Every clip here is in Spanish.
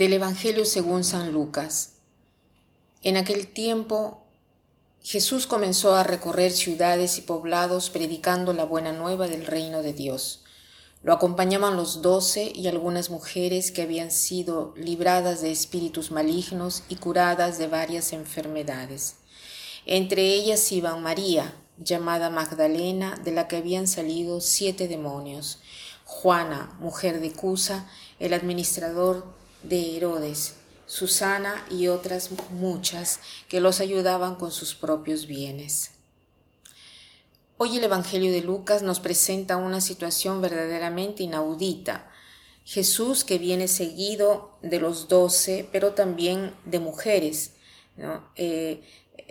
Del Evangelio según San Lucas. En aquel tiempo Jesús comenzó a recorrer ciudades y poblados predicando la buena nueva del reino de Dios. Lo acompañaban los doce y algunas mujeres que habían sido libradas de espíritus malignos y curadas de varias enfermedades. Entre ellas iban María, llamada Magdalena, de la que habían salido siete demonios, Juana, mujer de Cusa, el administrador de Herodes, Susana y otras muchas que los ayudaban con sus propios bienes. Hoy el Evangelio de Lucas nos presenta una situación verdaderamente inaudita. Jesús que viene seguido de los doce, pero también de mujeres. Eh,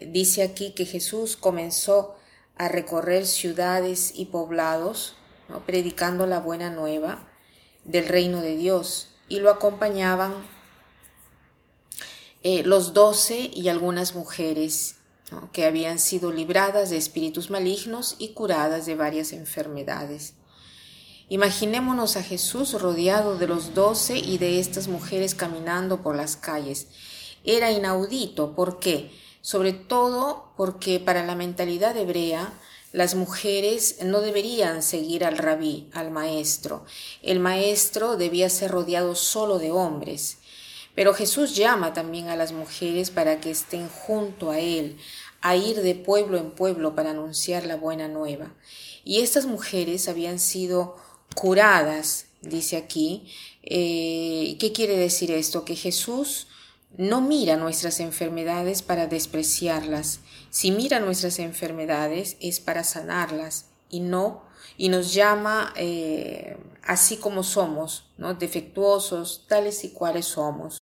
dice aquí que Jesús comenzó a recorrer ciudades y poblados, predicando la buena nueva del reino de Dios y lo acompañaban eh, los doce y algunas mujeres que habían sido libradas de espíritus malignos y curadas de varias enfermedades. Imaginémonos a Jesús rodeado de los doce y de estas mujeres caminando por las calles. Era inaudito. ¿Por qué? Sobre todo porque para la mentalidad hebrea las mujeres no deberían seguir al rabí, al maestro. El maestro debía ser rodeado solo de hombres. Pero Jesús llama también a las mujeres para que estén junto a Él, a ir de pueblo en pueblo para anunciar la buena nueva. Y estas mujeres habían sido curadas, dice aquí. Eh, ¿Qué quiere decir esto? Que Jesús no mira nuestras enfermedades para despreciarlas. Si mira nuestras enfermedades es para sanarlas y no, y nos llama eh, así como somos, ¿no? defectuosos, tales y cuales somos.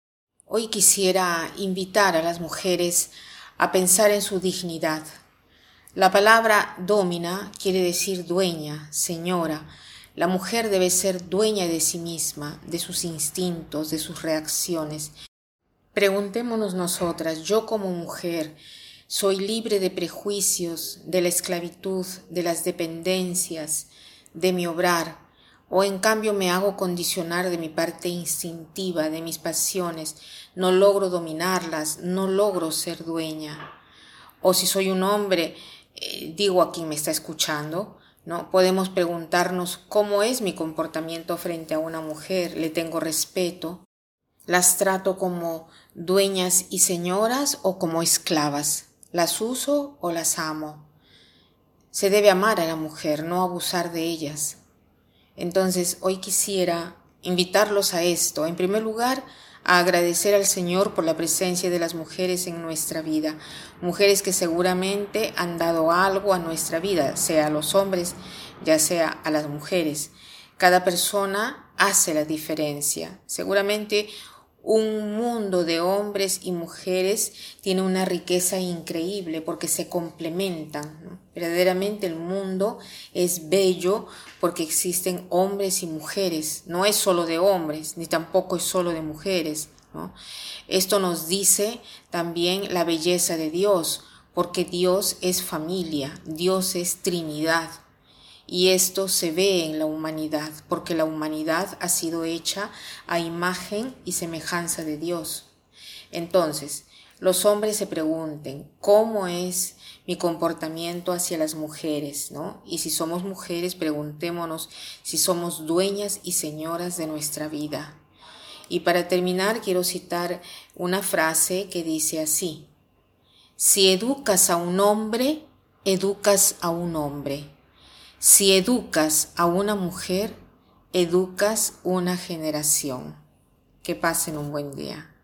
Hoy quisiera invitar a las mujeres a pensar en su dignidad. La palabra domina quiere decir dueña, señora. La mujer debe ser dueña de sí misma, de sus instintos, de sus reacciones. Preguntémonos nosotras, yo como mujer, ¿soy libre de prejuicios, de la esclavitud, de las dependencias, de mi obrar? ¿O en cambio me hago condicionar de mi parte instintiva, de mis pasiones? No logro dominarlas, no logro ser dueña. O si soy un hombre, eh, digo a quien me está escuchando, ¿no? Podemos preguntarnos cómo es mi comportamiento frente a una mujer, le tengo respeto, las trato como dueñas y señoras o como esclavas. Las uso o las amo. Se debe amar a la mujer, no abusar de ellas. Entonces, hoy quisiera invitarlos a esto. En primer lugar, a agradecer al Señor por la presencia de las mujeres en nuestra vida, mujeres que seguramente han dado algo a nuestra vida, sea a los hombres, ya sea a las mujeres. Cada persona hace la diferencia. Seguramente un mundo de hombres y mujeres tiene una riqueza increíble porque se complementan. Verdaderamente el mundo es bello porque existen hombres y mujeres. No es solo de hombres, ni tampoco es solo de mujeres. Esto nos dice también la belleza de Dios, porque Dios es familia, Dios es Trinidad. Y esto se ve en la humanidad, porque la humanidad ha sido hecha a imagen y semejanza de Dios. Entonces, los hombres se pregunten, ¿cómo es mi comportamiento hacia las mujeres? ¿no? Y si somos mujeres, preguntémonos si somos dueñas y señoras de nuestra vida. Y para terminar, quiero citar una frase que dice así, si educas a un hombre, educas a un hombre. Si educas a una mujer, educas una generación. Que pasen un buen día.